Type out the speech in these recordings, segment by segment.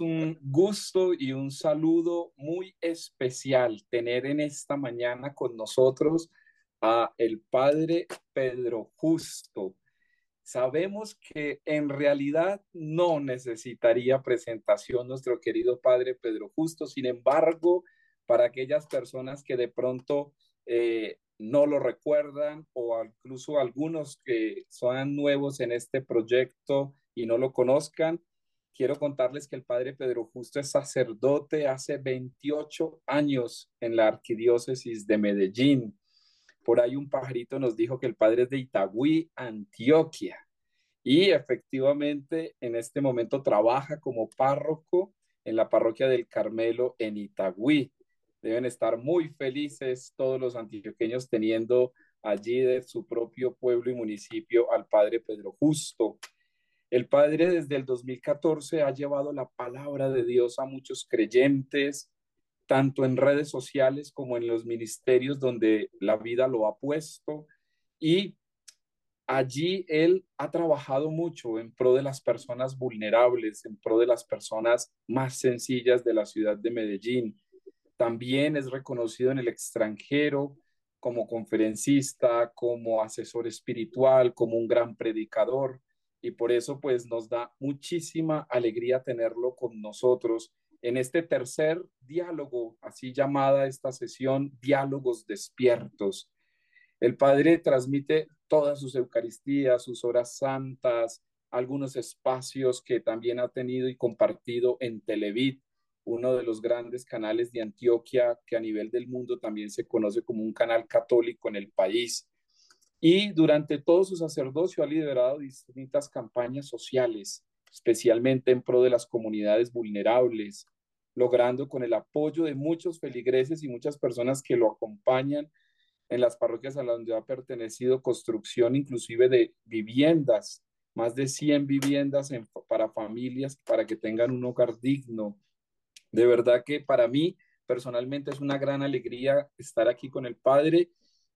un gusto y un saludo muy especial tener en esta mañana con nosotros a el padre Pedro Justo. Sabemos que en realidad no necesitaría presentación nuestro querido padre Pedro Justo, sin embargo, para aquellas personas que de pronto eh, no lo recuerdan o incluso algunos que son nuevos en este proyecto y no lo conozcan, quiero contarles que el padre Pedro Justo es sacerdote hace 28 años en la arquidiócesis de Medellín. Por ahí un pajarito nos dijo que el padre es de Itagüí, Antioquia. Y efectivamente en este momento trabaja como párroco en la parroquia del Carmelo en Itagüí. Deben estar muy felices todos los antioqueños teniendo allí de su propio pueblo y municipio al padre Pedro Justo. El Padre desde el 2014 ha llevado la palabra de Dios a muchos creyentes, tanto en redes sociales como en los ministerios donde la vida lo ha puesto. Y allí él ha trabajado mucho en pro de las personas vulnerables, en pro de las personas más sencillas de la ciudad de Medellín. También es reconocido en el extranjero como conferencista, como asesor espiritual, como un gran predicador y por eso pues nos da muchísima alegría tenerlo con nosotros en este tercer diálogo, así llamada esta sesión, Diálogos Despiertos. El Padre transmite todas sus Eucaristías, sus horas santas, algunos espacios que también ha tenido y compartido en Televid, uno de los grandes canales de Antioquia que a nivel del mundo también se conoce como un canal católico en el país y durante todo su sacerdocio ha liderado distintas campañas sociales, especialmente en pro de las comunidades vulnerables, logrando con el apoyo de muchos feligreses y muchas personas que lo acompañan en las parroquias a las donde ha pertenecido construcción inclusive de viviendas, más de 100 viviendas para familias para que tengan un hogar digno. De verdad que para mí personalmente es una gran alegría estar aquí con el Padre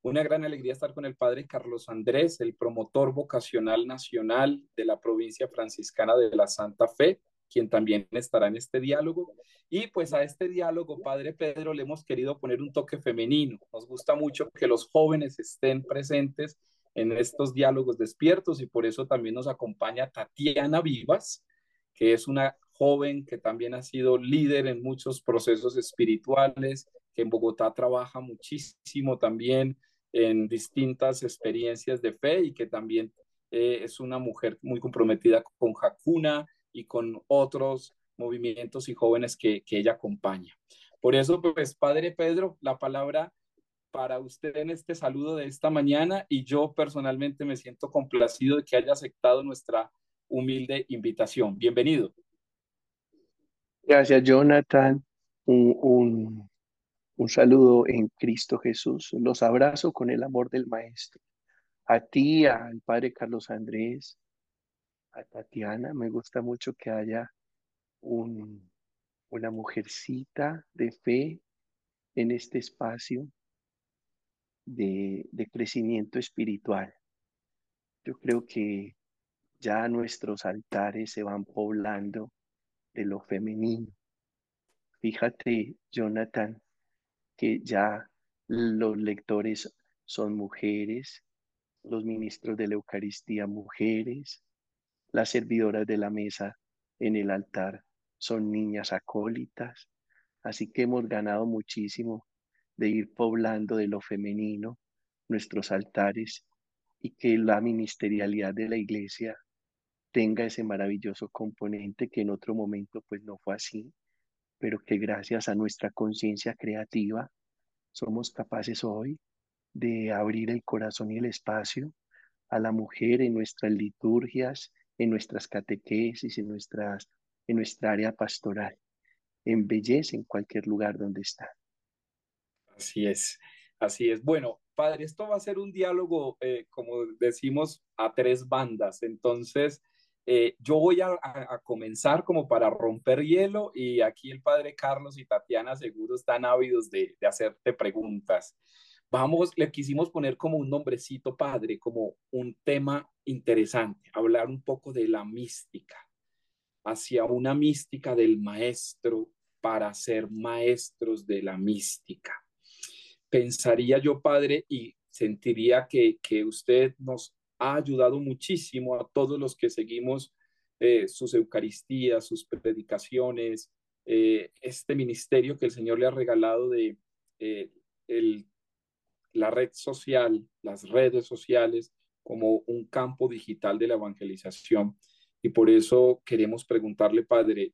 una gran alegría estar con el padre Carlos Andrés, el promotor vocacional nacional de la provincia franciscana de la Santa Fe, quien también estará en este diálogo. Y pues a este diálogo, Padre Pedro, le hemos querido poner un toque femenino. Nos gusta mucho que los jóvenes estén presentes en estos diálogos despiertos y por eso también nos acompaña Tatiana Vivas, que es una joven que también ha sido líder en muchos procesos espirituales, que en Bogotá trabaja muchísimo también en distintas experiencias de fe y que también eh, es una mujer muy comprometida con Hakuna y con otros movimientos y jóvenes que, que ella acompaña. Por eso, pues, Padre Pedro, la palabra para usted en este saludo de esta mañana y yo personalmente me siento complacido de que haya aceptado nuestra humilde invitación. Bienvenido. Gracias, Jonathan. un, un saludo en Cristo Jesús. Los abrazo con el amor del Maestro. A ti, al Padre Carlos Andrés, a Tatiana, me gusta mucho que haya un, una mujercita de fe en este espacio de, de crecimiento espiritual. Yo creo que ya nuestros altares se van poblando de lo femenino. Fíjate, Jonathan, que ya los lectores son mujeres, los ministros de la Eucaristía mujeres, las servidoras de la mesa en el altar son niñas acólitas, así que hemos ganado muchísimo de ir poblando de lo femenino nuestros altares y que la ministerialidad de la iglesia tenga ese maravilloso componente que en otro momento pues no fue así pero que gracias a nuestra conciencia creativa somos capaces hoy de abrir el corazón y el espacio a la mujer en nuestras liturgias, en nuestras catequesis, en, nuestras, en nuestra área pastoral, en belleza en cualquier lugar donde está. Así es, así es. Bueno, padre, esto va a ser un diálogo, eh, como decimos, a tres bandas. Entonces, eh, yo voy a, comenzar como para romper hielo y aquí el padre Carlos y Tatiana seguro están ávidos de, hacerte preguntas. Vamos, le quisimos poner como un nombrecito padre, como un tema interesante, hablar un poco de la mística. hacia una mística del maestro para ser maestros de la mística. Pensaría yo, Padre, y sentiría que, que usted nos ha ayudado muchísimo a todos los que seguimos eh, sus Eucaristías, sus predicaciones, eh, este ministerio que el Señor le ha regalado de eh, la red social, las redes sociales, como un campo digital de la evangelización. Y por eso queremos preguntarle, Padre,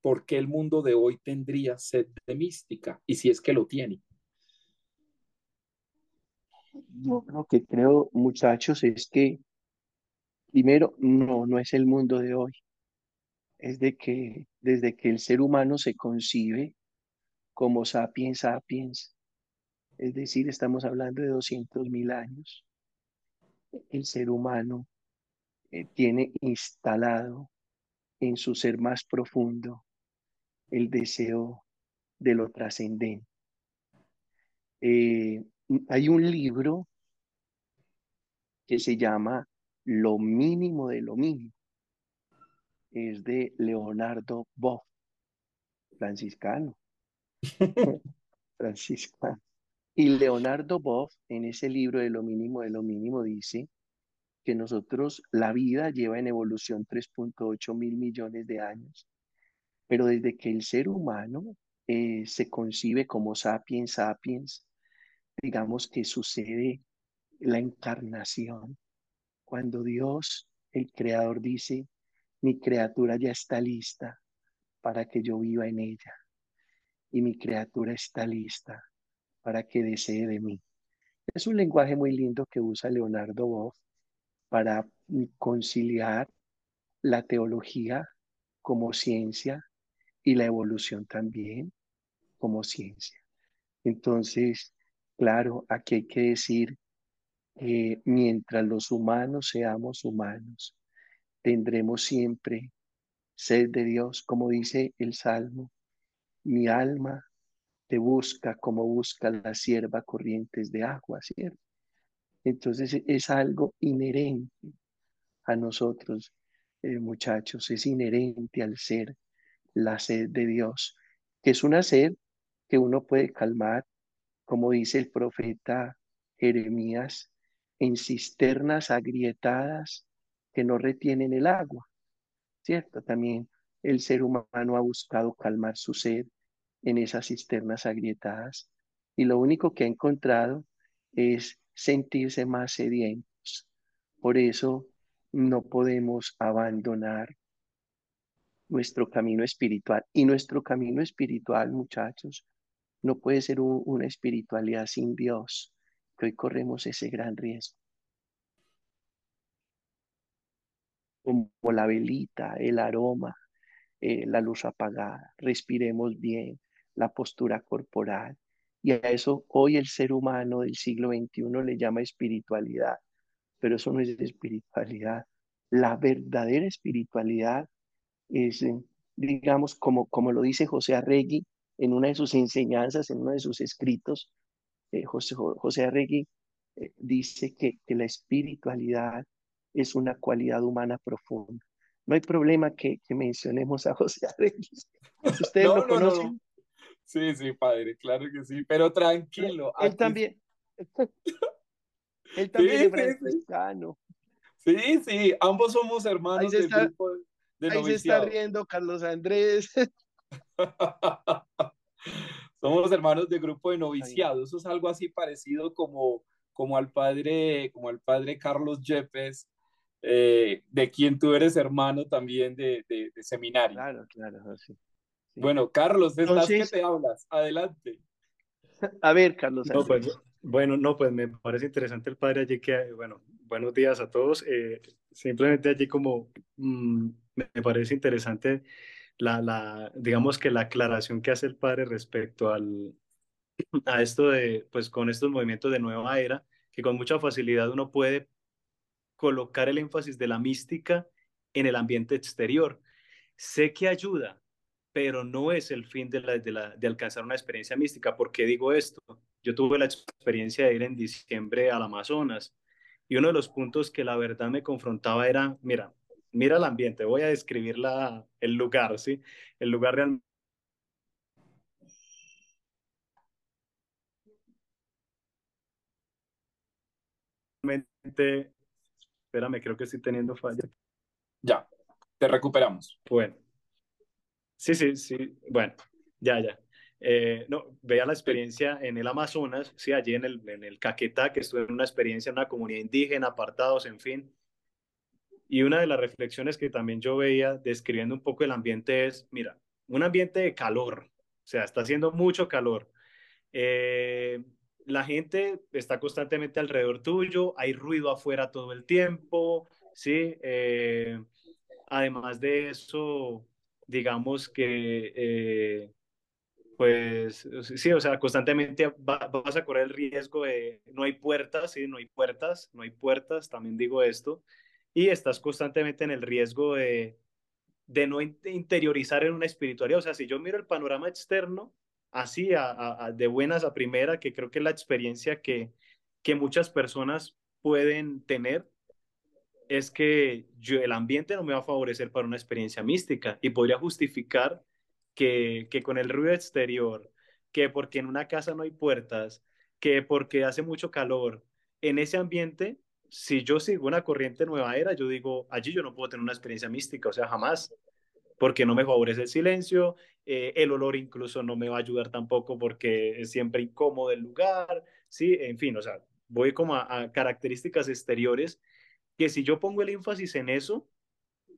¿por qué el mundo de hoy tendría sed de mística? Y si es que lo tiene. Yo lo que creo, muchachos, es que primero, no, no es el mundo de hoy. Es de que desde que el ser humano se concibe como sapiens sapiens, es decir, estamos hablando de 200 mil años, el ser humano eh, tiene instalado en su ser más profundo el deseo de lo trascendente. Eh, hay un libro que se llama Lo mínimo de lo mínimo. Es de Leonardo Boff, franciscano. franciscano. Y Leonardo Boff, en ese libro de Lo mínimo de lo mínimo, dice que nosotros, la vida lleva en evolución 3.8 mil millones de años, pero desde que el ser humano eh, se concibe como sapiens sapiens, digamos que sucede la encarnación, cuando Dios, el Creador, dice, mi criatura ya está lista para que yo viva en ella, y mi criatura está lista para que desee de mí. Es un lenguaje muy lindo que usa Leonardo Boff para conciliar la teología como ciencia y la evolución también como ciencia. Entonces, claro, aquí hay que decir que mientras los humanos seamos humanos, tendremos siempre sed de Dios, como dice el Salmo, mi alma te busca como busca la sierva corrientes de agua, ¿cierto? Entonces es algo inherente a nosotros, eh, muchachos, es inherente al ser la sed de Dios, que es una sed que uno puede calmar, como dice el profeta Jeremías, en cisternas agrietadas que no retienen el agua, ¿cierto? También el ser humano ha buscado calmar su sed en esas cisternas agrietadas y lo único que ha encontrado es sentirse más sedientos. Por eso no podemos abandonar nuestro camino espiritual. Y nuestro camino espiritual, muchachos, no puede ser una espiritualidad sin Dios, que hoy corremos ese gran riesgo. Como la velita, el aroma, eh, la luz apagada, respiremos bien, la postura corporal, y a eso hoy el ser humano del siglo XXI le llama espiritualidad, pero eso no es espiritualidad. La verdadera espiritualidad es, eh, digamos, como, como lo dice José Arregui en una de sus enseñanzas, en uno de sus escritos, eh, José, José Arregui eh, dice que, que, la espiritualidad es una cualidad humana profunda. No hay problema que, que mencionemos a José Arregui. ¿Ustedes lo conocen? Sí, sí, padre, claro que sí, pero tranquilo. Él, también. él también es franciscano. Sí, sí, ambos somos hermanos del grupo de Ahí se está riendo Carlos Andrés. somos hermanos de grupo de noviciado. Eso es algo así parecido como, como al padre, como al padre Carlos Yepes, eh, de quien tú eres hermano también de, de, de seminario. Claro, claro, sí. Bueno, Carlos, ¿estás que te hablas? Adelante. A ver, Carlos. Pues, bueno, no, pues me parece interesante el padre allí que, bueno, buenos días a todos. Eh, simplemente allí como mm, me parece interesante la, la, digamos que la aclaración que hace el padre respecto al, a esto de, pues con estos movimientos de nueva era, que con mucha facilidad uno puede colocar el énfasis de la mística en el ambiente exterior. Sé que ayuda, pero no es el fin de, la, de, la, de alcanzar una experiencia mística. ¿Por qué digo esto? Yo tuve la experiencia de ir en diciembre al Amazonas y uno de los puntos que la verdad me confrontaba era, mira, mira el ambiente, voy a describir la, el lugar, ¿sí? El lugar realmente espérame, creo que estoy teniendo falla. Ya, te recuperamos. Bueno. Sí, sí, sí. Bueno, ya, ya. Eh, no, vea la experiencia en el Amazonas, sí, allí en el, en el Caquetá, que estuve en una experiencia en una comunidad indígena, apartados, en fin. Y una de las reflexiones que también yo veía describiendo un poco el ambiente es, mira, un ambiente de calor, o sea, está haciendo mucho calor. Eh, la gente está constantemente alrededor tuyo, hay ruido afuera todo el tiempo, ¿sí? Eh, además de eso, digamos que, eh, pues, sí, o sea, constantemente vas a correr el riesgo de, no hay puertas, ¿sí? No hay puertas, no hay puertas, también digo esto, y estás constantemente en el riesgo de, de no interiorizar en una espiritualidad. O sea, si yo miro el panorama externo, así de buenas a primera, que creo que es la experiencia que, que muchas personas pueden tener, es que el ambiente no me va a favorecer para una experiencia mística y podría justificar que, que con el ruido exterior, que porque en una casa no hay puertas, que porque hace mucho calor, en ese ambiente, si yo sigo una corriente nueva era, yo digo, allí yo no puedo tener una experiencia mística, o sea, jamás porque no me favorece el silencio, eh, el olor incluso no me va a ayudar tampoco porque es siempre incómodo el lugar, ¿sí? En fin, o sea, voy como a, características exteriores que si yo pongo el énfasis en eso,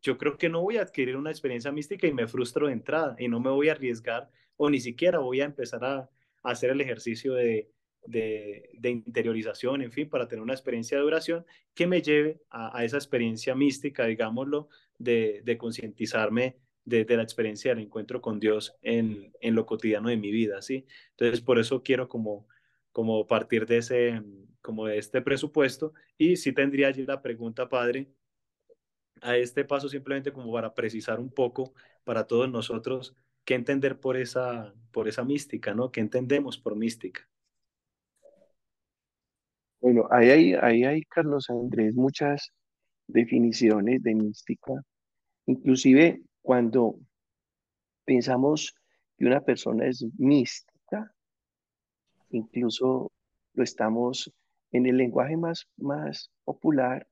yo creo que no voy a adquirir una experiencia mística y me frustro de entrada y no me voy a arriesgar o ni siquiera voy a empezar a, hacer el ejercicio de, de, interiorización, en fin, para tener una experiencia de duración que me lleve a, esa experiencia mística, digámoslo, de, de concientizarme de, la experiencia del encuentro con Dios en, en, lo cotidiano de mi vida, ¿sí? Entonces, por eso quiero como, como partir de, ese, como de este presupuesto y sí tendría allí la pregunta, Padre, a este paso simplemente como para precisar un poco para todos nosotros qué entender por esa, por esa mística, ¿no? ¿Qué entendemos por mística? Bueno, ahí hay, ahí hay, Carlos Andrés, muchas definiciones de mística. Inclusive cuando pensamos que una persona es mística, incluso lo estamos en el lenguaje más, más popular,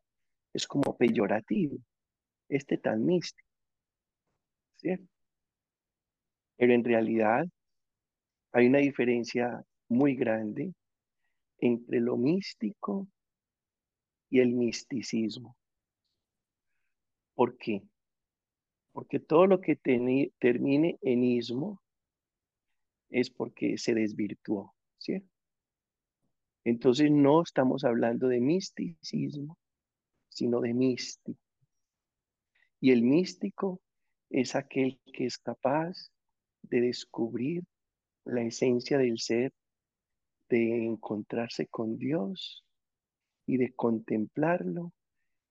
es como peyorativo, este tan místico, ¿cierto? Pero en realidad hay una diferencia muy grande entre lo místico y el misticismo. ¿Por qué? Porque todo lo que termine en ismo es porque se desvirtuó, ¿cierto? Entonces no estamos hablando de misticismo, sino de místico. Y el místico es aquel que es capaz de descubrir la esencia del ser, de encontrarse con Dios y de contemplarlo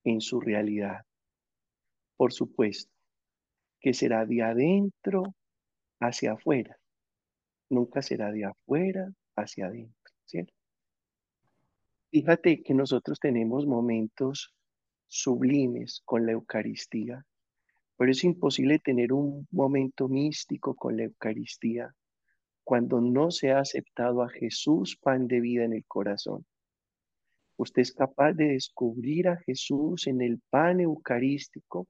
en su realidad. Por supuesto, que será de adentro hacia afuera. Nunca será de afuera hacia adentro. Fíjate que nosotros tenemos momentos sublimes con la Eucaristía, pero es imposible tener un momento místico con la Eucaristía cuando no se ha aceptado a Jesús pan de vida en el corazón. Usted es capaz de descubrir a Jesús en el pan eucarístico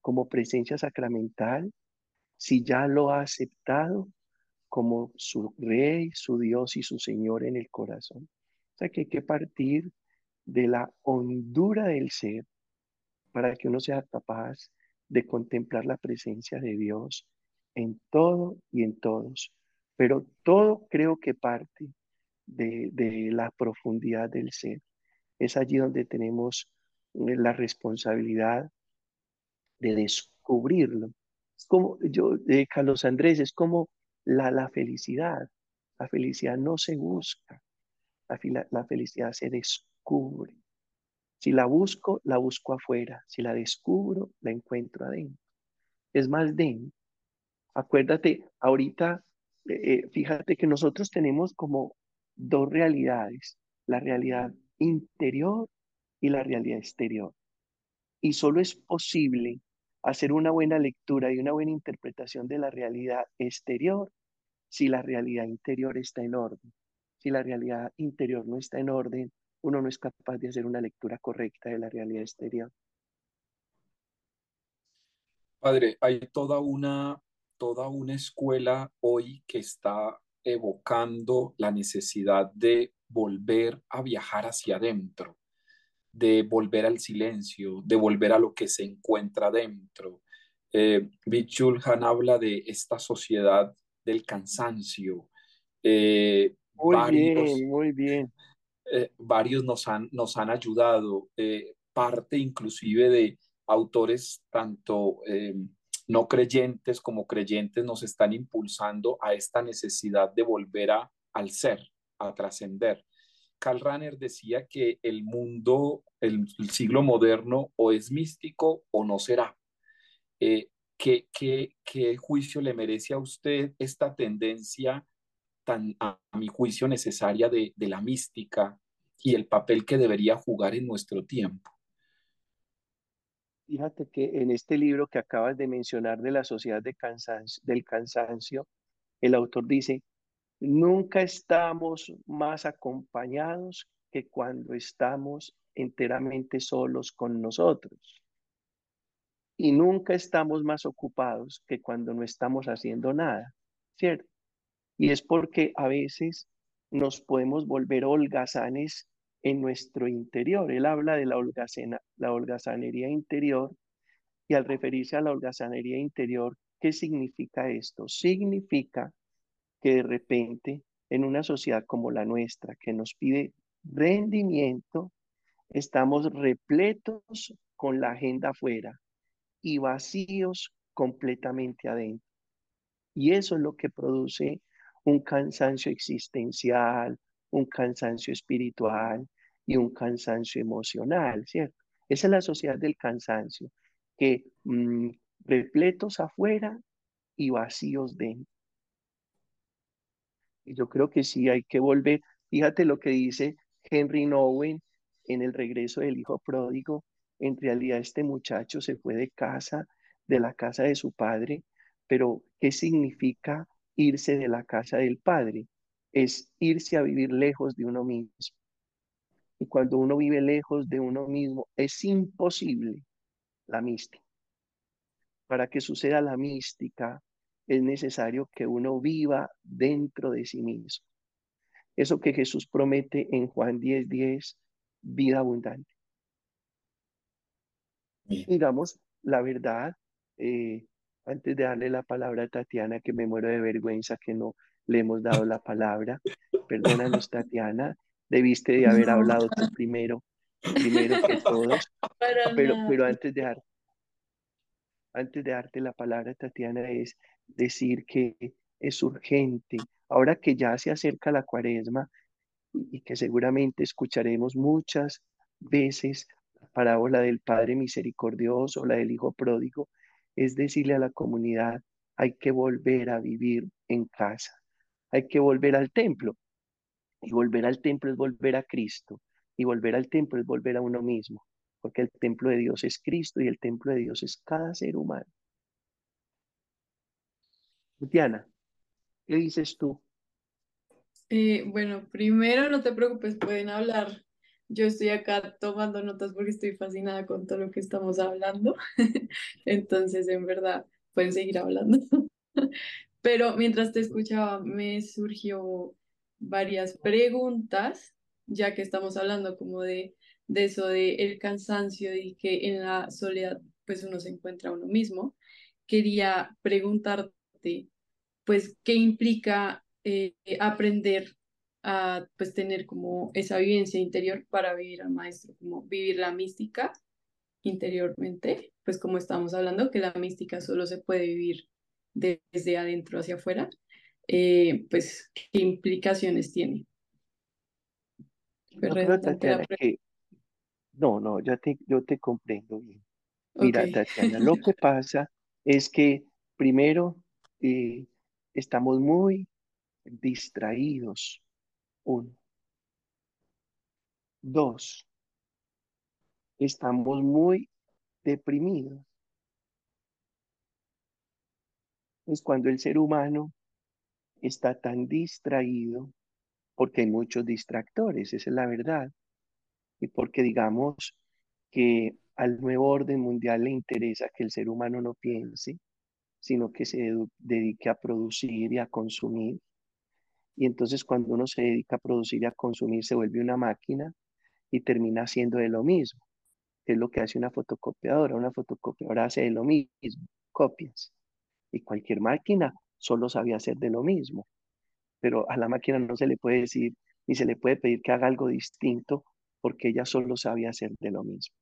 como presencia sacramental, si ya lo ha aceptado como su rey, su Dios y su Señor en el corazón. O sea que hay que partir de la hondura del ser para que uno sea capaz de contemplar la presencia de Dios en todo y en todos. Pero todo creo que parte de, la profundidad del ser. Es allí donde tenemos la responsabilidad de descubrirlo. Es como yo, de Carlos Andrés, es como la, la felicidad. La felicidad no se busca, la, la felicidad se descubre. Si la busco, la busco afuera. Si la descubro, la encuentro adentro. Es más dentro. Acuérdate, ahorita, eh, fíjate que nosotros tenemos como dos realidades, la realidad interior y la realidad exterior. Y solo es posible hacer una buena lectura y una buena interpretación de la realidad exterior si la realidad interior está en orden. Si la realidad interior no está en orden, uno no es capaz de hacer una lectura correcta de la realidad exterior. Padre, hay toda una, toda una escuela hoy que está evocando la necesidad de volver a viajar hacia adentro, de volver al silencio, de volver a lo que se encuentra dentro. Eh, Han habla de esta sociedad del cansancio. Eh, muy bien, muy bien. Eh, varios nos han, nos han ayudado, eh, parte inclusive de autores tanto eh, no creyentes como creyentes nos están impulsando a esta necesidad de volver a, al ser, a trascender. Karl Rahner decía que el mundo, el, siglo moderno, o es místico o no será. ¿qué, qué, qué, juicio le merece a usted esta tendencia tan, a, mi juicio, necesaria de la mística y el papel que debería jugar en nuestro tiempo? Fíjate que en este libro que acabas de mencionar de la sociedad del cansancio, el autor dice, nunca estamos más acompañados que cuando estamos enteramente solos con nosotros. Y nunca estamos más ocupados que cuando no estamos haciendo nada, ¿cierto? Y es porque a veces nos podemos volver holgazanes en nuestro interior. Él habla de la, holgazanería interior y al referirse a la holgazanería interior, ¿qué significa esto? Significa que de repente en una sociedad como la nuestra, que nos pide rendimiento, estamos repletos con la agenda afuera y vacíos completamente adentro. Y eso es lo que produce un cansancio existencial, un cansancio espiritual y un cansancio emocional, ¿cierto? Esa es la sociedad del cansancio, que mm, repletos afuera y vacíos dentro. Y yo creo que sí hay que volver. Fíjate lo que dice Henry Nowen en el regreso del hijo pródigo. En realidad este muchacho se fue de casa, de la casa de su padre, pero ¿qué significa irse de la casa del padre? es irse a vivir lejos de uno mismo. Y cuando uno vive lejos de uno mismo, es imposible la mística. Para que suceda la mística, es necesario que uno viva dentro de sí mismo. Eso que Jesús promete en Juan 10:10, 10, vida abundante. Digamos, la verdad, eh, antes de darle la palabra a Tatiana, que me muero de vergüenza que no le hemos dado la palabra. Perdónanos, Tatiana, debiste de haber hablado tú primero, primero que todos. Pero, pero antes de dar, antes de darte la palabra, Tatiana, es decir que es urgente. Ahora que ya se acerca la cuaresma y que seguramente escucharemos muchas veces la parábola del Padre misericordioso, la del Hijo pródigo, es decirle a la comunidad, hay que volver a vivir en casa hay que volver al templo. Y volver al templo es volver a Cristo. Y volver al templo es volver a uno mismo. Porque el templo de Dios es Cristo y el templo de Dios es cada ser humano. Diana, ¿qué dices tú? Eh, bueno, primero no te preocupes, pueden hablar. Yo estoy acá tomando notas porque estoy fascinada con todo lo que estamos hablando. Entonces, en verdad, pueden seguir hablando. Pero mientras te escuchaba, me surgió varias preguntas, ya que estamos hablando como de, de eso, de el cansancio y que en la soledad pues uno se encuentra uno mismo. Quería preguntarte, pues, ¿qué implica eh, aprender a pues tener como esa vivencia interior para vivir al maestro, como vivir la mística interiormente, pues como estamos hablando, que la mística solo se puede vivir desde adentro hacia afuera, eh, pues, ¿qué implicaciones tiene? no, no, ya te, yo te comprendo bien. Mira, Tatiana, lo que pasa es que primero eh, estamos muy distraídos. Uno. Dos. Estamos muy deprimidos. Es cuando el ser humano está tan distraído, porque hay muchos distractores, esa es la verdad, y porque digamos que al nuevo orden mundial le interesa que el ser humano no piense, sino que se dedique a producir y a consumir. Y entonces cuando uno se dedica a producir y a consumir, se vuelve una máquina y termina haciendo de lo mismo, es lo que hace una fotocopiadora. Una fotocopiadora hace de lo mismo, copias. Y cualquier máquina solo sabe hacer de lo mismo. Pero a la máquina no se le puede decir ni se le puede pedir que haga algo distinto porque ella solo sabe hacer de lo mismo.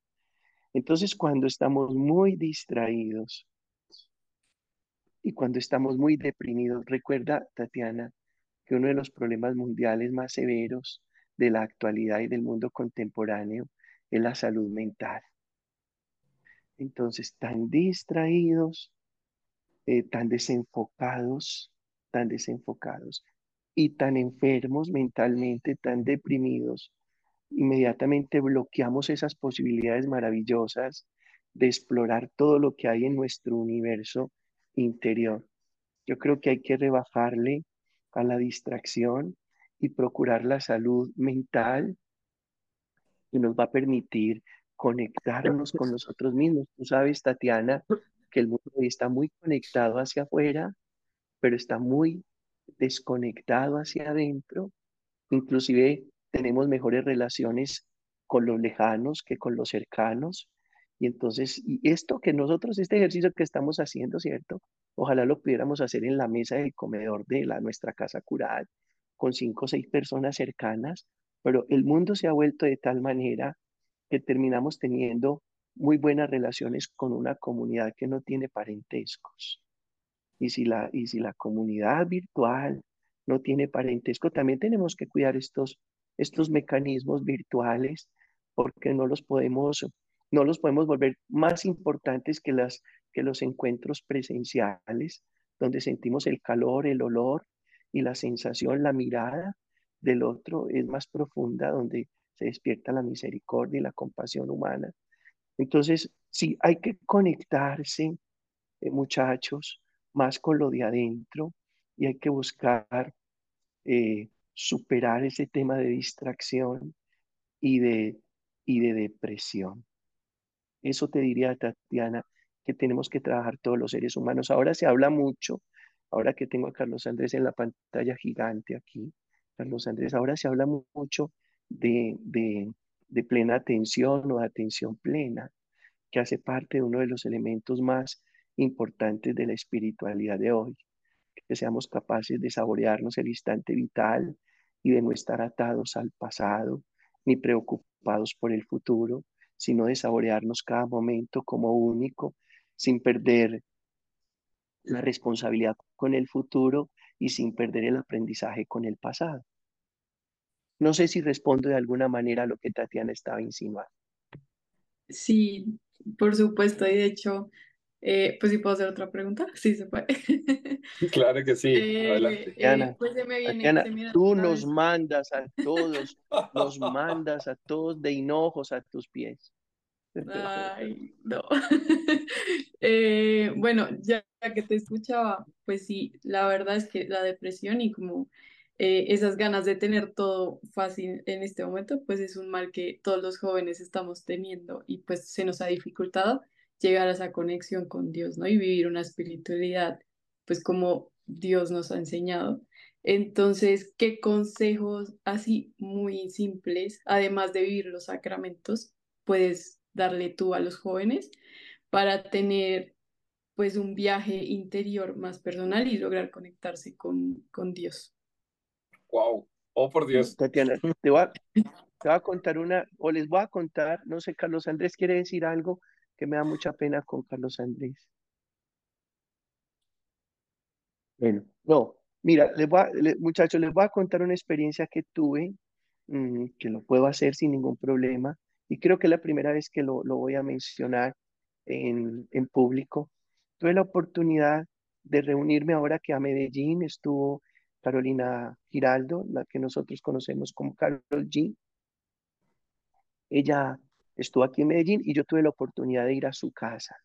Entonces, cuando estamos muy distraídos y cuando estamos muy deprimidos, recuerda, Tatiana, que uno de los problemas mundiales más severos de la actualidad y del mundo contemporáneo es la salud mental. Entonces, tan distraídos, eh, tan desenfocados, tan desenfocados y tan enfermos mentalmente, tan deprimidos, inmediatamente bloqueamos esas posibilidades maravillosas de explorar todo lo que hay en nuestro universo interior. Yo creo que hay que rebajarle a la distracción y procurar la salud mental y nos va a permitir conectarnos con nosotros mismos. Tú sabes, Tatiana, que el mundo hoy está muy conectado hacia afuera, pero está muy desconectado hacia adentro. Inclusive tenemos mejores relaciones con los lejanos que con los cercanos. Y entonces, y esto que nosotros, este ejercicio que estamos haciendo, ¿cierto? Ojalá lo pudiéramos hacer en la mesa del comedor de la, nuestra casa cural, con cinco o seis personas cercanas, pero el mundo se ha vuelto de tal manera que terminamos teniendo muy buenas relaciones con una comunidad que no tiene parentescos. Y si la, y si la comunidad virtual no tiene parentesco, también tenemos que cuidar estos estos mecanismos virtuales porque no los podemos, no los podemos volver más importantes que, las, que los encuentros presenciales, donde sentimos el calor, el olor y la sensación, la mirada del otro es más profunda, donde se despierta la misericordia y la compasión humana. Entonces, sí, hay que conectarse, eh, muchachos, más con lo de adentro y hay que buscar eh, superar ese tema de distracción y de, y de depresión. Eso te diría, Tatiana, que tenemos que trabajar todos los seres humanos. Ahora se habla mucho, ahora que tengo a Carlos Andrés en la pantalla gigante aquí, Carlos Andrés, ahora se habla mucho de, de, de plena atención o de atención plena, que hace parte de uno de los elementos más importantes de la espiritualidad de hoy, que seamos capaces de saborearnos el instante vital, y de no estar atados al pasado ni preocupados por el futuro, sino de saborearnos cada momento como único, sin perder la responsabilidad con el futuro y sin perder el aprendizaje con el pasado. No sé si respondo de alguna manera a lo que Tatiana estaba insinuando. Sí, por supuesto, y de hecho, eh, pues si puedo hacer otra pregunta, sí se puede. Claro que sí, Eh, adelante. eh, Tatiana, pues se me viene, Tatiana, se me tú nos vez. mandas a todos, nos mandas a todos de hinojos a tus pies. Ay, no. Eh, bueno, ya que te escuchaba, pues sí, la verdad es que la depresión y como eh, esas ganas de tener todo fácil en este momento, pues es un mal que todos los jóvenes estamos teniendo y pues se nos ha dificultado llegar a esa conexión con Dios, ¿no? Y vivir una espiritualidad, pues como Dios nos ha enseñado. Entonces, ¿qué consejos así muy simples, además de vivir los sacramentos, puedes darle tú a los jóvenes para tener pues un viaje interior más personal y lograr conectarse con, con Dios? Wow. Oh, por Dios. Tatiana, te voy, a, te voy a contar una, o les voy a contar, no sé, Carlos Andrés quiere decir algo que me da mucha pena con Carlos Andrés. Bueno, no, mira, les voy a- le- muchachos, les voy a contar una experiencia que tuve, mm, que lo puedo hacer sin ningún problema, y creo que es la primera vez que lo, lo voy a mencionar en, en público. Tuve la oportunidad de reunirme ahora que a Medellín estuvo Carolina Giraldo, la que nosotros conocemos como Carol G. Ella estuvo aquí en Medellín y yo tuve la oportunidad de ir a su casa.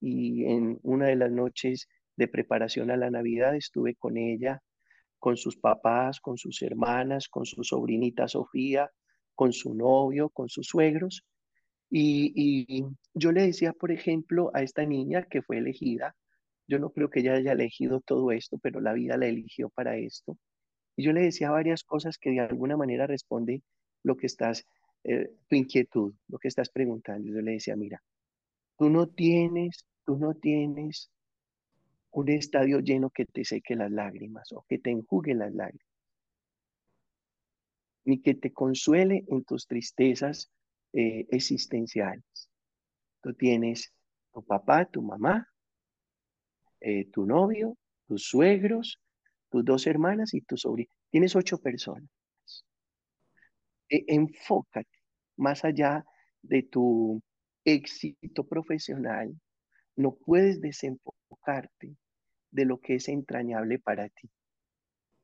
Y en una de las noches de preparación a la Navidad estuve con ella, con sus papás, con sus hermanas, con su sobrinita Sofía, con su novio, con sus suegros. Y, y, yo le decía, por ejemplo, a esta niña que fue elegida, yo no creo que ella haya elegido todo esto, pero la vida la eligió para esto. Y yo le decía varias cosas que de alguna manera responde lo que estás, eh, tu inquietud, lo que estás preguntando. Yo le decía, mira, tú no tienes, tú no tienes un estadio lleno que te seque las lágrimas o que te enjugue las lágrimas, ni que te consuele en tus tristezas eh, existenciales. Tú tienes tu papá, tu mamá, eh, tu novio, tus suegros, tus dos hermanas y tu sobrino. Tienes ocho personas. E, enfócate más allá de tu éxito profesional. No puedes desenfocarte de lo que es entrañable para ti.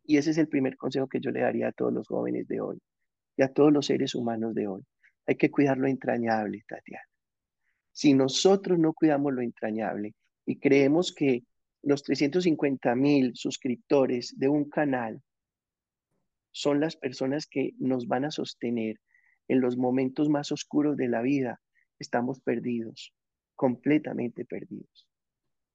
Y ese es el primer consejo que yo le daría a todos los jóvenes de hoy y a todos los seres humanos de hoy. Hay que cuidar lo entrañable, Tatiana. Si nosotros no cuidamos lo entrañable y creemos que los 350 mil suscriptores de un canal son las personas que nos van a sostener en los momentos más oscuros de la vida, estamos perdidos, completamente perdidos.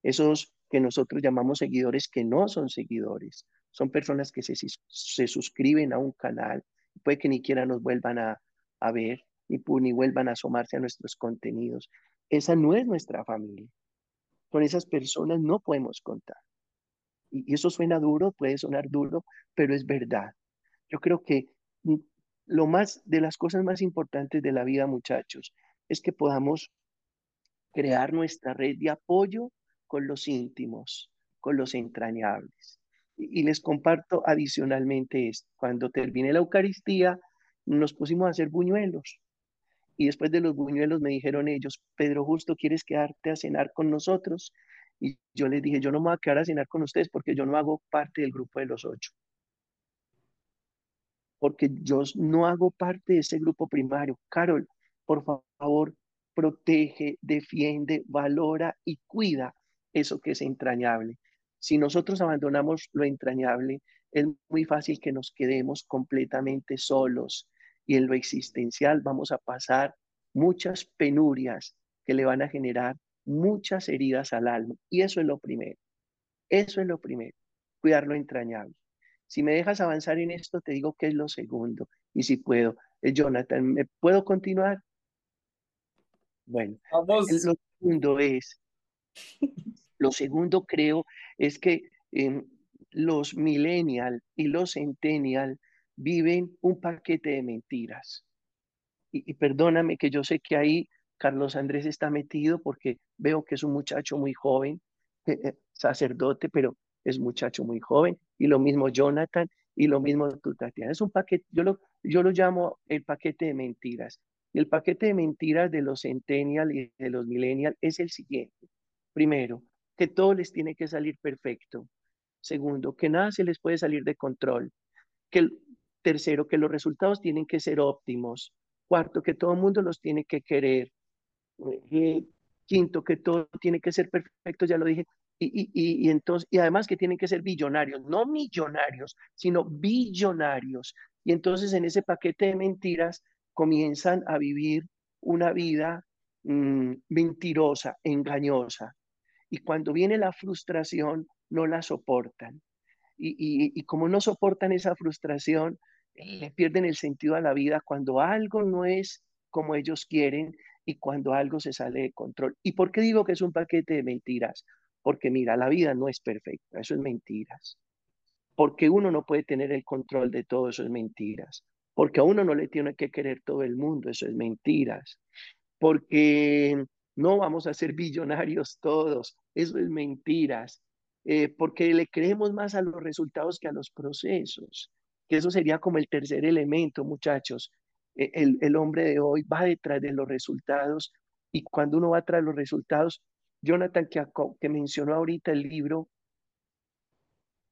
Esos que nosotros llamamos seguidores que no son seguidores, son personas que se, se suscriben a un canal, puede que ni siquiera nos vuelvan a, a ver, ni, ni vuelvan a asomarse a nuestros contenidos. Esa no es nuestra familia. Con esas personas no podemos contar. Y, eso suena duro, puede sonar duro, pero es verdad. Yo creo que mm, lo más de las cosas más importantes de la vida, muchachos, es que podamos crear nuestra red de apoyo con los íntimos, con los entrañables. Y, y les comparto adicionalmente esto. Cuando terminé la Eucaristía, nos pusimos a hacer buñuelos. Y después de los buñuelos me dijeron ellos, Pedro Justo, ¿quieres quedarte a cenar con nosotros? Y yo les dije, yo no me voy a quedar a cenar con ustedes porque yo no hago parte del grupo de los ocho. Porque yo no hago parte de ese grupo primario. Carol, por favor, protege, defiende, valora y cuida eso que es entrañable. Si nosotros abandonamos lo entrañable, es muy fácil que nos quedemos completamente solos, y en lo existencial vamos a pasar muchas penurias que le van a generar muchas heridas al alma. Y eso es lo primero. Eso es lo primero. Cuidar lo entrañable. Si me dejas avanzar en esto, te digo que es lo segundo. Y si puedo, eh, Jonathan, ¿me puedo continuar? Bueno, lo segundo es, lo segundo creo es que em, los millennial y los centennial viven un paquete de mentiras. Y, perdóname que yo sé que ahí Carlos Andrés está metido porque veo que es un muchacho muy joven, eh, sacerdote, pero es muchacho muy joven. Y lo mismo Jonathan y lo mismo tú, Tatiana. Es un paquete, yo lo, yo lo llamo el paquete de mentiras. Y el paquete de mentiras de los centennial y de los millennial es el siguiente. Primero, que todo les tiene que salir perfecto. Segundo, que nada se les puede salir de control. Que Tercero, que los resultados tienen que ser óptimos. Cuarto, que todo el mundo los tiene que querer. Eh, quinto, que todo tiene que ser perfecto, ya lo dije. Y, y, entonces, y además que tienen que ser billonarios, no millonarios, sino billonarios. Y entonces en ese paquete de mentiras comienzan a vivir una vida mm, mentirosa, engañosa. Y cuando viene la frustración, no la soportan. Y, y, como no soportan esa frustración, le pierden el sentido a la vida cuando algo no es como ellos quieren y cuando algo se sale de control. ¿Y por qué digo que es un paquete de mentiras? Porque mira, la vida no es perfecta, eso es mentiras. Porque uno no puede tener el control de todo, eso es mentiras. Porque a uno no le tiene que querer todo el mundo, eso es mentiras. Porque no vamos a ser billonarios todos, eso es mentiras. Eh, porque le creemos más a los resultados que a los procesos que eso sería como el tercer elemento, muchachos. E, el, el, hombre de hoy va detrás de los resultados y cuando uno va de los resultados, Jonathan que, que mencionó ahorita el libro,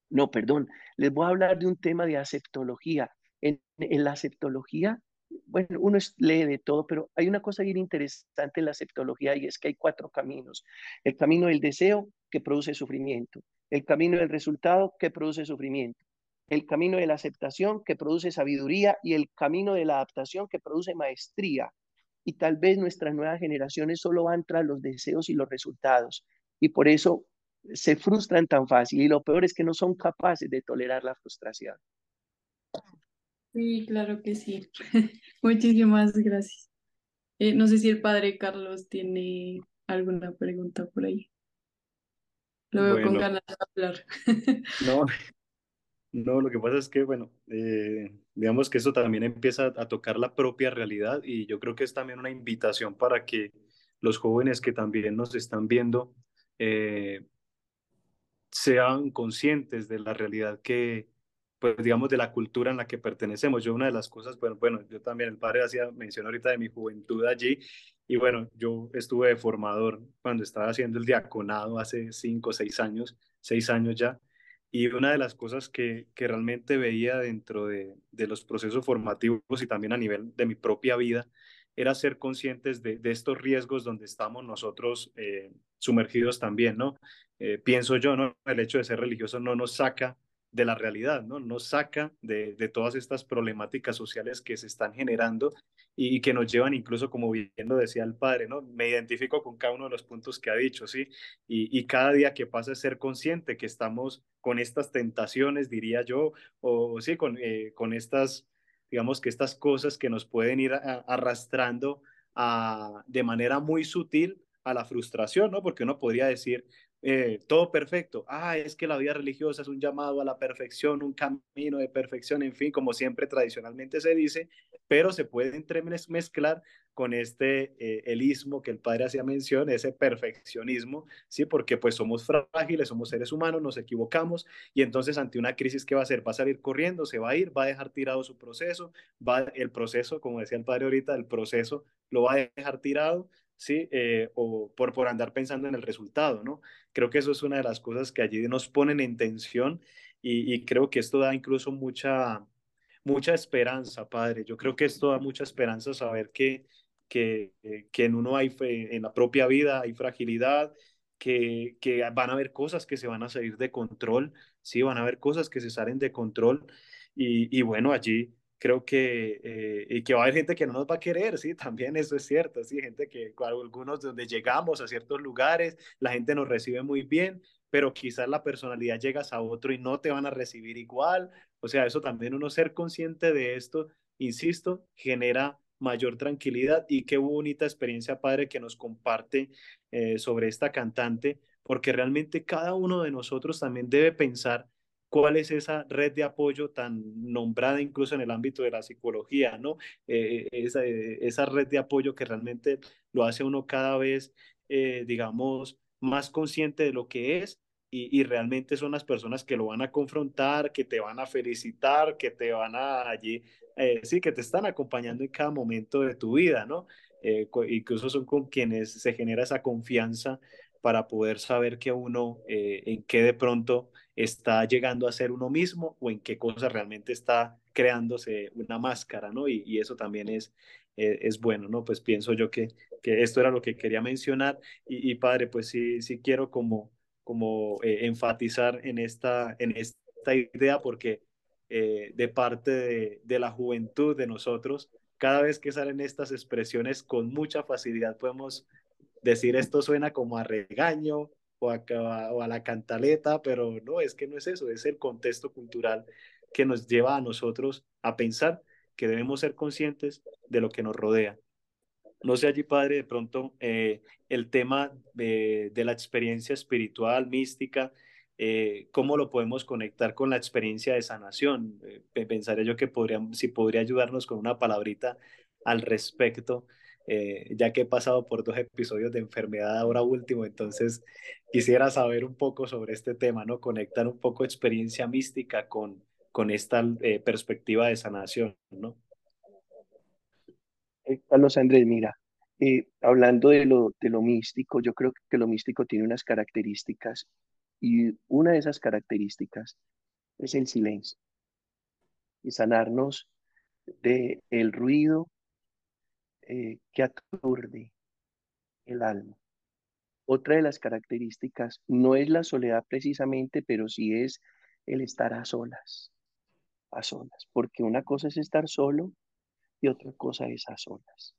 no, perdón, les voy a hablar de un tema de aceptología. En, la aceptología bueno, uno lee de todo, pero hay una cosa bien interesante en la septología y es que hay cuatro caminos. El camino del deseo que produce sufrimiento, el camino del resultado que produce sufrimiento, el camino de la aceptación que produce sabiduría y el camino de la adaptación que produce maestría. Y tal vez nuestras nuevas generaciones solo van tras los deseos y los resultados. Y por eso se frustran tan fácil. Y lo peor es que no son capaces de tolerar la frustración. Sí, claro que sí. Muchísimas gracias. Eh, no sé si el padre Carlos tiene alguna pregunta por ahí. Lo veo con ganas de hablar. No, no, lo que pasa es que, bueno, eh, digamos que eso también empieza a tocar la propia realidad y yo creo que es también una invitación para que los jóvenes que también nos están viendo eh, sean conscientes de la realidad que, pues digamos, de la cultura en la que pertenecemos. Yo una de las cosas, bueno, bueno yo también, el padre hacía mención ahorita de mi juventud allí y bueno, yo estuve de formador cuando estaba haciendo el diaconado hace cinco seis años, seis años ya. Y una de las cosas que, que realmente veía dentro de, de, los procesos formativos y también a nivel de mi propia vida era ser conscientes de, de estos riesgos donde estamos nosotros eh, sumergidos también, ¿no? Eh, pienso yo, ¿no? El hecho de ser religioso no nos saca de la realidad, ¿no? Nos saca de, de todas estas problemáticas sociales que se están generando y, que nos llevan incluso, como bien lo decía el padre, ¿no? Me identifico con cada uno de los puntos que ha dicho, ¿sí? Y, y cada día que pasa es ser consciente que estamos con estas tentaciones, diría yo, o sí, con, eh, con estas, digamos que estas cosas que nos pueden ir arrastrando a, de manera muy sutil a la frustración, ¿no? Porque uno podría decir, eh, todo perfecto. Ah, es que la vida religiosa es un llamado a la perfección, un camino de perfección, en fin, como siempre tradicionalmente se dice, pero se puede entremezclar con este eh, que el padre hacía mención, ese perfeccionismo, ¿sí? Porque pues somos frágiles, somos seres humanos, nos equivocamos y entonces ante una crisis, ¿qué va a hacer? Va a salir corriendo, se va a ir, va a dejar tirado su proceso, va el proceso, como decía el padre ahorita, el proceso lo va a dejar tirado, ¿sí? Eh, o por, por andar pensando en el resultado, ¿no? Creo que eso es una de las cosas que allí nos ponen en tensión y, creo que esto da incluso mucha, mucha esperanza, Padre. Yo creo que esto da mucha esperanza saber que, que, eh, que en uno hay, en la propia vida hay fragilidad, que, que, van a haber cosas que se van a salir de control, sí, van a haber cosas que se salen de control y, y bueno, allí creo que, eh, y que va a haber gente que no nos va a querer, sí, también eso es cierto, sí, gente que algunos donde llegamos a ciertos lugares, la gente nos recibe muy bien, pero quizás la personalidad llegas a otro y no te van a recibir igual, o sea, eso también uno ser consciente de esto, insisto, genera mayor tranquilidad y qué bonita experiencia, padre, que nos comparte eh, sobre esta cantante, porque realmente cada uno de nosotros también debe pensar cuál es esa red de apoyo tan nombrada incluso en el ámbito de la psicología, ¿no? Eh, esa, eh, esa, red de apoyo que realmente lo hace uno cada vez, eh, digamos, más consciente de lo que es y, y, realmente son las personas que lo van a confrontar, que te van a felicitar, que te van a allí, sí, que te están acompañando en cada momento de tu vida, ¿no? incluso son con quienes se genera esa confianza para poder saber que uno, en qué de pronto está llegando a ser uno mismo o en qué cosa realmente está creándose una máscara, ¿no? Y, eso también es, eh, es bueno, ¿no? Pues pienso yo que, que esto era lo que quería mencionar y, y padre, pues sí, sí quiero como, como eh, enfatizar en esta, en esta idea porque eh, de parte de, de la juventud de nosotros, cada vez que salen estas expresiones con mucha facilidad podemos decir esto suena como a regaño, o a, la cantaleta, pero no, es que no es eso, es el contexto cultural que nos lleva a nosotros a pensar que debemos ser conscientes de lo que nos rodea. No sé allí, padre, de pronto eh, el tema de, la experiencia espiritual, mística, eh, cómo lo podemos conectar con la experiencia de sanación. Eh, pensaría yo que podría, si podría ayudarnos con una palabrita al respecto eh, ya que he pasado por dos episodios de enfermedad ahora último, entonces quisiera saber un poco sobre este tema, ¿no? Conectar un poco experiencia mística con, con esta eh, perspectiva de sanación, ¿no? Eh, Carlos Andrés, mira, hablando de lo, de lo místico, yo creo que lo místico tiene unas características y una de esas características es el silencio. Y sanarnos de el ruido eh, que aturde el alma. Otra de las características no es la soledad precisamente, pero sí es el estar a solas, a solas, porque una cosa es estar solo y otra cosa es a solas.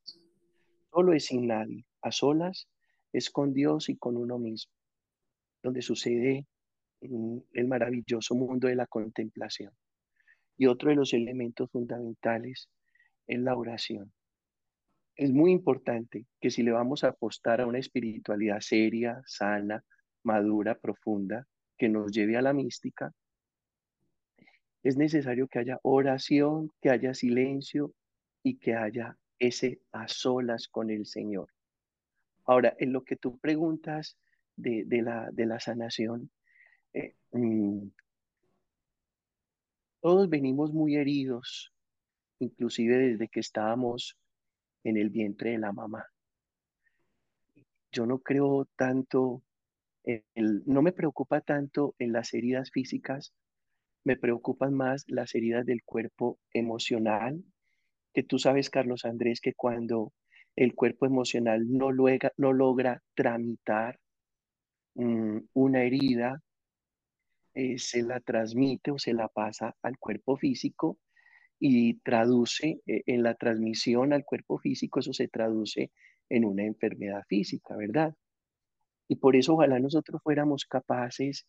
Solo es sin nadie, a solas es con Dios y con uno mismo, donde sucede el maravilloso mundo de la contemplación. Y otro de los elementos fundamentales es la oración. Es muy importante que si le vamos a apostar a una espiritualidad seria, sana, madura, profunda, que nos lleve a la mística, es necesario que haya oración, que haya silencio y que haya ese a solas con el Señor. Ahora, en lo que tú preguntas de, la, de la sanación, eh, mm, todos venimos muy heridos, inclusive desde que estábamos en el vientre de la mamá. Yo no creo tanto, no me preocupa tanto en las heridas físicas, me preocupan más las heridas del cuerpo emocional, que tú sabes, Carlos Andrés, que cuando el cuerpo emocional no, no logra tramitar mm, una herida, eh, se la transmite o se la pasa al cuerpo físico y traduce eh, en la transmisión al cuerpo físico, eso se traduce en una enfermedad física, ¿verdad? Y por eso ojalá nosotros fuéramos capaces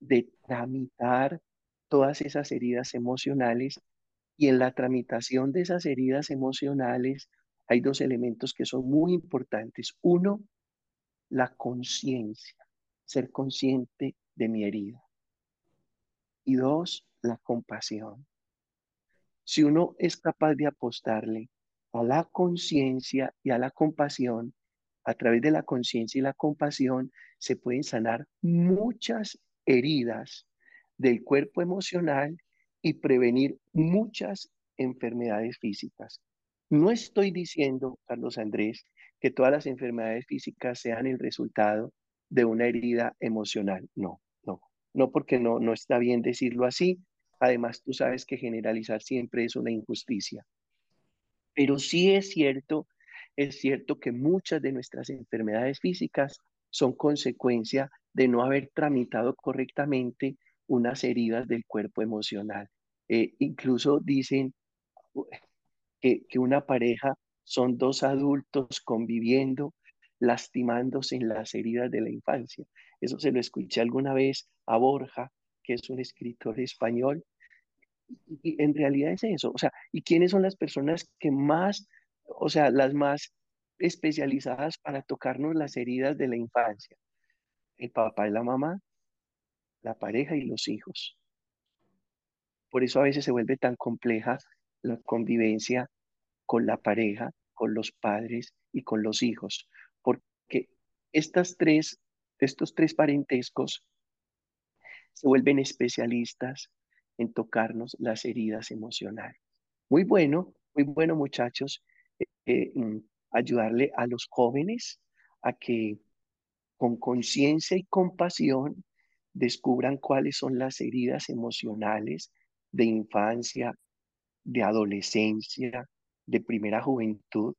de tramitar todas esas heridas emocionales y en la tramitación de esas heridas emocionales hay dos elementos que son muy importantes. Uno, la conciencia, ser consciente de mi herida. Y dos, la compasión. Si uno es capaz de apostarle a la conciencia y a la compasión, a través de la conciencia y la compasión se pueden sanar muchas heridas del cuerpo emocional y prevenir muchas enfermedades físicas. No estoy diciendo, Carlos Andrés, que todas las enfermedades físicas sean el resultado de una herida emocional. No, no no porque no, no está bien decirlo así. Además, tú sabes que generalizar siempre es una injusticia. Pero sí es cierto, es cierto que muchas de nuestras enfermedades físicas son consecuencia de no haber tramitado correctamente unas heridas del cuerpo emocional. Eh, incluso dicen que, que una pareja son dos adultos conviviendo, lastimándose en las heridas de la infancia. Eso se lo escuché alguna vez a Borja, que es un escritor español, y, en realidad es eso. O sea, ¿y quiénes son las personas que más, o sea, las más especializadas para tocarnos las heridas de la infancia? El papá y la mamá, la pareja y los hijos. Por eso a veces se vuelve tan compleja la convivencia con la pareja, con los padres y con los hijos, porque estas tres estos tres parentescos se vuelven especialistas en tocarnos las heridas emocionales. Muy bueno, muy bueno muchachos, eh, eh, mm, ayudarle a los jóvenes a que con conciencia y compasión descubran cuáles son las heridas emocionales de infancia, de adolescencia, de primera juventud,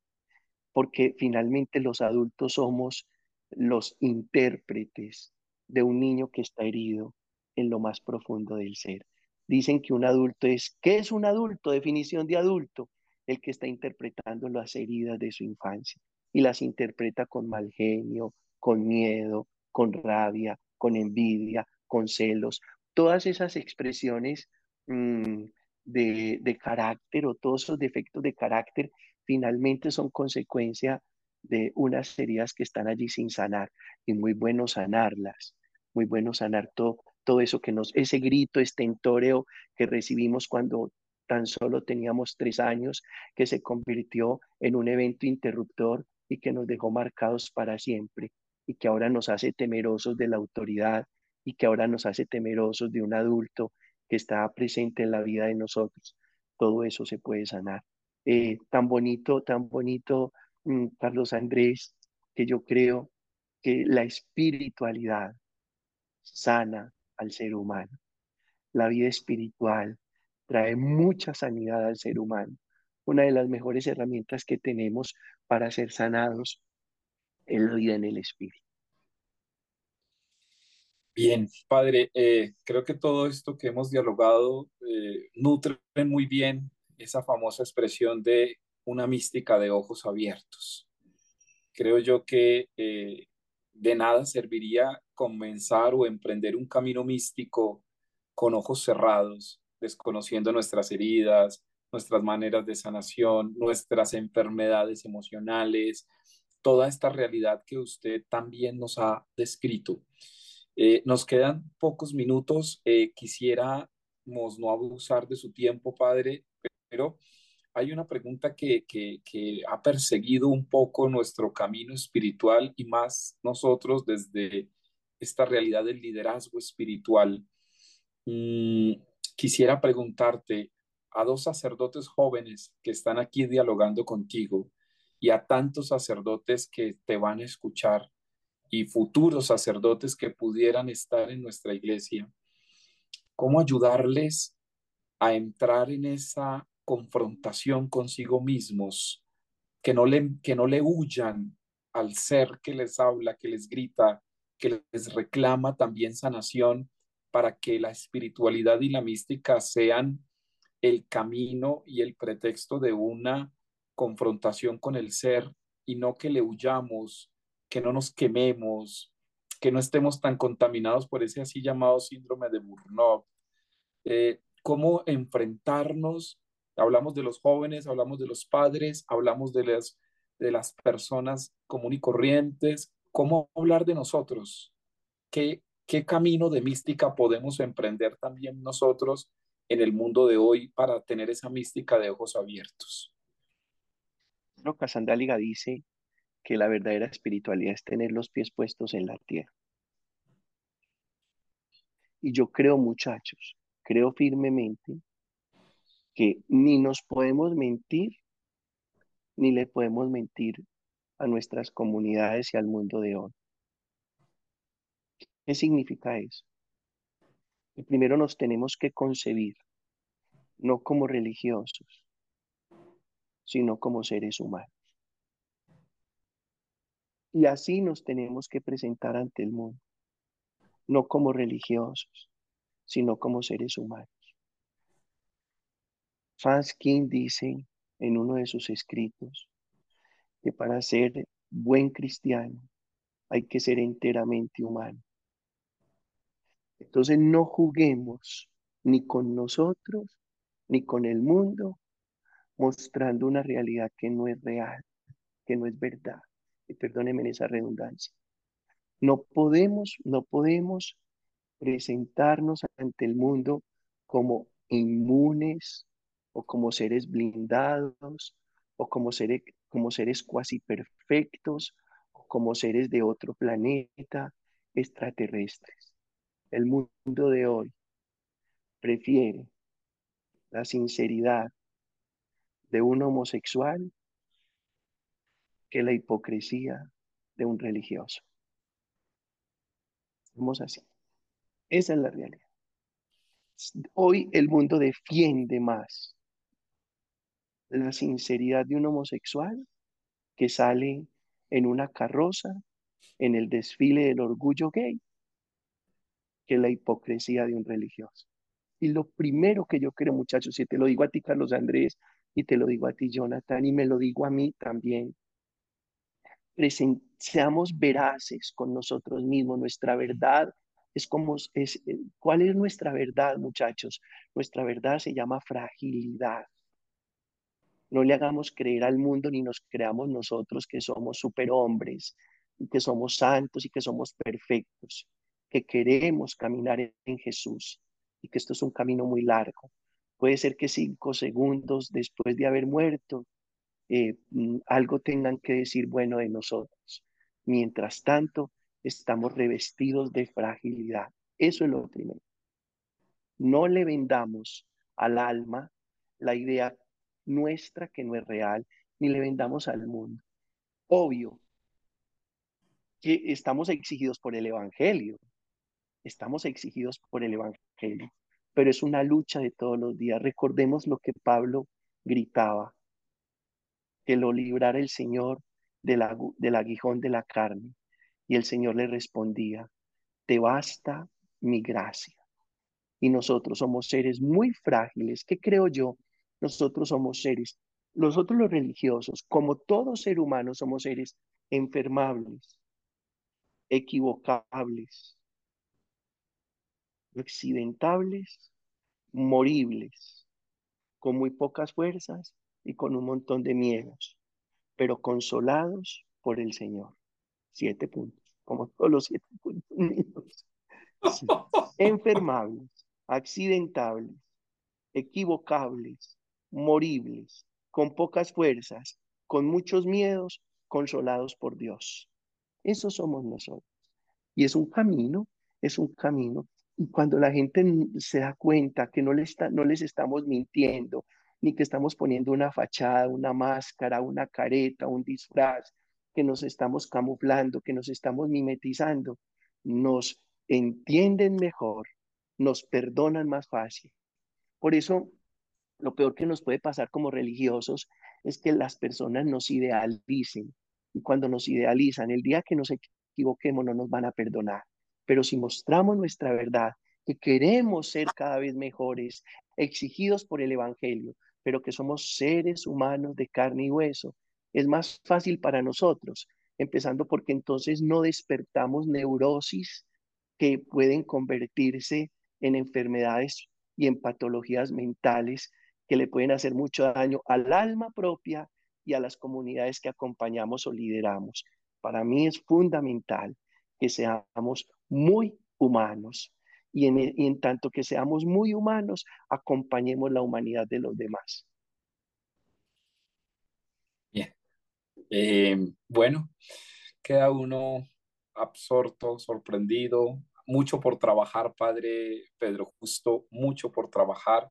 porque finalmente los adultos somos los intérpretes de un niño que está herido en lo más profundo del ser. Dicen que un adulto es, ¿qué es un adulto? Definición de adulto, el que está interpretando las heridas de su infancia y las interpreta con mal genio, con miedo, con rabia, con envidia, con celos. Todas esas expresiones mm, de, de carácter o todos esos defectos de carácter finalmente son consecuencia de unas heridas que están allí sin sanar y muy bueno sanarlas, muy bueno sanar todo, todo eso que nos, ese grito estentóreo que recibimos cuando tan solo teníamos tres años, que se convirtió en un evento interruptor y que nos dejó marcados para siempre y que ahora nos hace temerosos de la autoridad y que ahora nos hace temerosos de un adulto que está presente en la vida de nosotros. Todo eso se puede sanar. Eh, tan bonito, tan bonito Mm, Carlos Andrés, que yo creo que la espiritualidad sana al ser humano. La vida espiritual trae mucha sanidad al ser humano, una de las mejores herramientas que tenemos para ser sanados en la vida en el Espíritu. Bien, padre, eh, creo que todo esto que hemos dialogado eh, nutre muy bien esa famosa expresión de una mística de ojos abiertos. Creo yo que eh, de nada serviría comenzar o emprender un camino místico con ojos cerrados, desconociendo nuestras heridas, nuestras maneras de sanación, nuestras enfermedades emocionales, toda esta realidad que usted también nos ha descrito. Eh, nos quedan pocos minutos. Eh, quisiéramos no abusar de su tiempo, padre, pero hay una pregunta que, que, que, ha perseguido un poco nuestro camino espiritual y más nosotros desde esta realidad del liderazgo espiritual. Mm, quisiera preguntarte a dos sacerdotes jóvenes que están aquí dialogando contigo y a tantos sacerdotes que te van a escuchar y futuros sacerdotes que pudieran estar en nuestra iglesia, cómo ayudarles a entrar en esa confrontación consigo mismos, que no le, que no le huyan al ser que les habla, que les grita, que les reclama también sanación, para que la espiritualidad y la mística sean el camino y el pretexto de una confrontación con el ser y no que le huyamos, que no nos quememos, que no estemos tan contaminados por ese así llamado síndrome de Burnout. Eh, ¿Cómo enfrentarnos? Hablamos de los jóvenes, hablamos de los padres, hablamos de las, de las personas común y corrientes. ¿Cómo hablar de nosotros? ¿Qué, ¿Qué camino de mística podemos emprender también nosotros en el mundo de hoy para tener esa mística de ojos abiertos? Roca Sandáliga dice que la verdadera espiritualidad es tener los pies puestos en la tierra. Y yo creo, muchachos, creo firmemente que ni nos podemos mentir, ni le podemos mentir a nuestras comunidades y al mundo de hoy. ¿Qué significa eso? Primero nos tenemos que concebir, no como religiosos, sino como seres humanos. Y así nos tenemos que presentar ante el mundo, no como religiosos, sino como seres humanos. Franz King dice en uno de sus escritos que para ser buen cristiano hay que ser enteramente humano. Entonces no juguemos ni con nosotros ni con el mundo mostrando una realidad que no es real, que no es verdad y perdónenme esa redundancia. No podemos, no podemos presentarnos ante el mundo como inmunes o como seres blindados o como seres, como seres cuasi perfectos como seres de otro planeta extraterrestres. El mundo de hoy prefiere la sinceridad de un homosexual que la hipocresía de un religioso. Somos así. Esa es la realidad. Hoy el mundo defiende más la sinceridad de un homosexual que sale en una carroza en el desfile del orgullo gay que la hipocresía de un religioso. Y lo primero que yo creo, muchachos, y te lo digo a ti, Carlos Andrés, y te lo digo a ti, Jonathan, y me lo digo a mí también, seamos veraces con nosotros mismos. Nuestra verdad es como, es, eh, ¿cuál es nuestra verdad, muchachos? Nuestra verdad se llama fragilidad. No le hagamos creer al mundo ni nos creamos nosotros que somos superhombres, y que somos santos y que somos perfectos, que queremos caminar en Jesús y que esto es un camino muy largo. Puede ser que cinco segundos después de haber muerto eh, mm, algo tengan que decir bueno de nosotros. Mientras tanto, estamos revestidos de fragilidad. Eso es lo primero. No le vendamos al alma la idea nuestra que no es real, ni le vendamos al mundo. Obvio que estamos exigidos por el Evangelio, estamos exigidos por el Evangelio, pero es una lucha de todos los días. Recordemos lo que Pablo gritaba, que lo librara el Señor del, del aguijón de la carne. Y el Señor le respondía, te basta mi gracia. Y nosotros somos seres muy frágiles. ¿Qué creo yo? Nosotros somos seres, nosotros los religiosos, como todo ser humano, somos seres enfermables, equivocables, accidentables, moribles, con muy pocas fuerzas y con un montón de miedos, pero consolados por el Señor. Siete puntos, como todos los siete puntos Enfermables, accidentables, equivocables, moribles, con pocas fuerzas, con muchos miedos, consolados por Dios. Eso somos nosotros. Y es un camino, es un camino. Y cuando la gente se da cuenta que no, está, no les estamos mintiendo, ni que estamos poniendo una fachada, una máscara, una careta, un disfraz, que nos estamos camuflando, que nos estamos mimetizando, nos entienden mejor, nos perdonan más fácil. Por eso, lo peor que nos puede pasar como religiosos es que las personas nos idealicen. Y cuando nos idealizan, el día que nos equivoquemos no nos van a perdonar. Pero si mostramos nuestra verdad, que queremos ser cada vez mejores, exigidos por el Evangelio, pero que somos seres humanos de carne y hueso, es más fácil para nosotros, empezando porque entonces no despertamos neurosis que pueden convertirse en enfermedades y en patologías mentales que le pueden hacer mucho daño al alma propia y a las comunidades que acompañamos o lideramos. Para mí es fundamental que seamos muy humanos y en, tanto que seamos muy humanos, acompañemos la humanidad de los demás. Bien. Eh, bueno, queda uno absorto, sorprendido, mucho por trabajar, padre Pedro Justo, mucho por trabajar.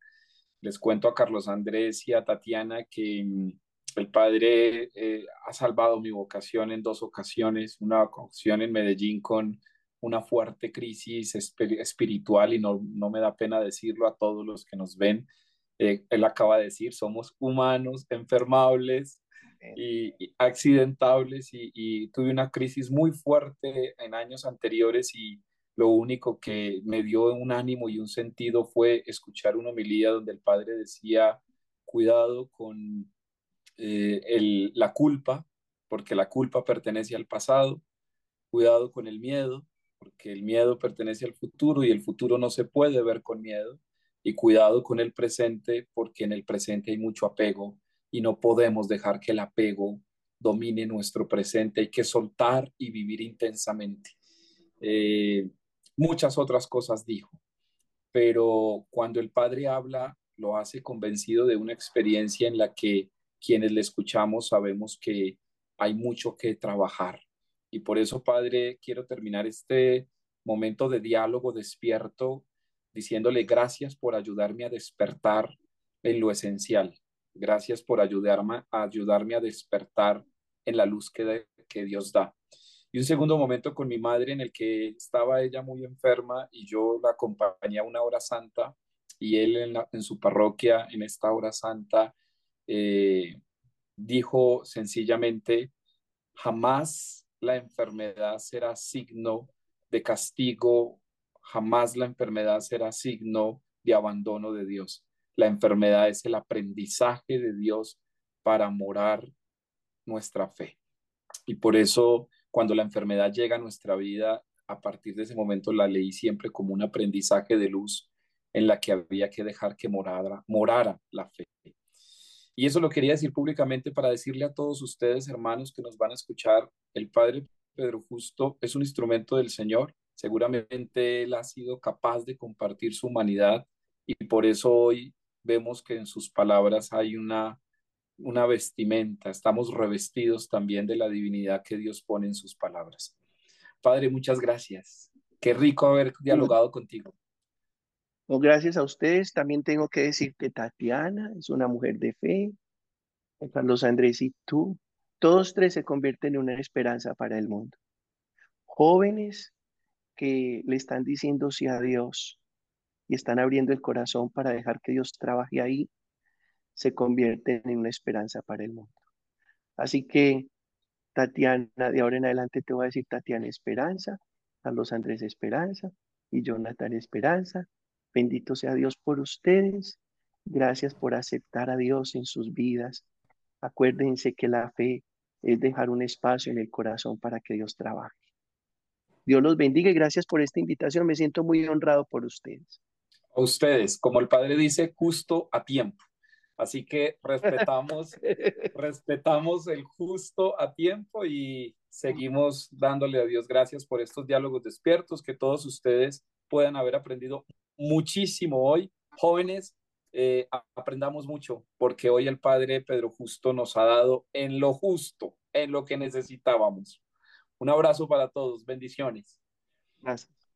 Les cuento a Carlos Andrés y a Tatiana que mm, el padre eh, ha salvado mi vocación en dos ocasiones, una ocasión en Medellín con una fuerte crisis espiritual y no, no me da pena decirlo a todos los que nos ven. Eh, él acaba de decir, somos humanos, enfermables y, accidentables y, y, tuve una crisis muy fuerte en años anteriores y lo único que me dio un ánimo y un sentido fue escuchar una homilía donde el padre decía, cuidado con eh, la culpa, porque la culpa pertenece al pasado, cuidado con el miedo, porque el miedo pertenece al futuro y el futuro no se puede ver con miedo, y cuidado con el presente, porque en el presente hay mucho apego y no podemos dejar que el apego domine nuestro presente, hay que soltar y vivir intensamente. Eh, muchas otras cosas dijo, pero cuando el Padre habla, lo hace convencido de una experiencia en la que quienes le escuchamos sabemos que hay mucho que trabajar. Y por eso, Padre, quiero terminar este momento de diálogo despierto diciéndole gracias por ayudarme a despertar en lo esencial. Gracias por ayudarme a, ayudarme a despertar en la luz que, que Dios da y un segundo momento con mi madre en el que estaba ella muy enferma y yo la acompañé a una hora santa y él en, su parroquia en esta hora santa eh, dijo sencillamente, jamás la enfermedad será signo de castigo, jamás la enfermedad será signo de abandono de Dios. La enfermedad es el aprendizaje de Dios para morar nuestra fe. Y por eso cuando la enfermedad llega a nuestra vida, a partir de ese momento la leí siempre como un aprendizaje de luz en la que había que dejar que morara, morara la fe. Y eso lo quería decir públicamente para decirle a todos ustedes, hermanos, que nos van a escuchar, el Padre Pedro Justo es un instrumento del Señor. Seguramente Él ha sido capaz de compartir su humanidad y por eso hoy vemos que en sus palabras hay una una vestimenta, estamos revestidos también de la divinidad que Dios pone en sus palabras. Padre, muchas gracias. Qué rico haber dialogado contigo. gracias a ustedes. También tengo que decir que Tatiana es una mujer de fe. Carlos Andrés y tú, todos tres se convierten en una esperanza para el mundo. Jóvenes que le están diciendo sí a Dios y están abriendo el corazón para dejar que Dios trabaje ahí se convierten en una esperanza para el mundo. Así que, Tatiana, de ahora en adelante te voy a decir Tatiana Esperanza, Carlos Andrés Esperanza y Jonathan Esperanza. Bendito sea Dios por ustedes. Gracias por aceptar a Dios en sus vidas. Acuérdense que la fe es dejar un espacio en el corazón para que Dios trabaje. Dios los bendiga y gracias por esta invitación. Me siento muy honrado por ustedes. A ustedes, como el Padre dice, justo a tiempo. Así que respetamos, respetamos el justo a tiempo y seguimos dándole a Dios gracias por estos diálogos despiertos, que todos ustedes puedan haber aprendido muchísimo hoy. Jóvenes, eh, aprendamos mucho, porque hoy el Padre Pedro Justo nos ha dado en lo justo, en lo que necesitábamos. Un abrazo para todos, bendiciones. Gracias.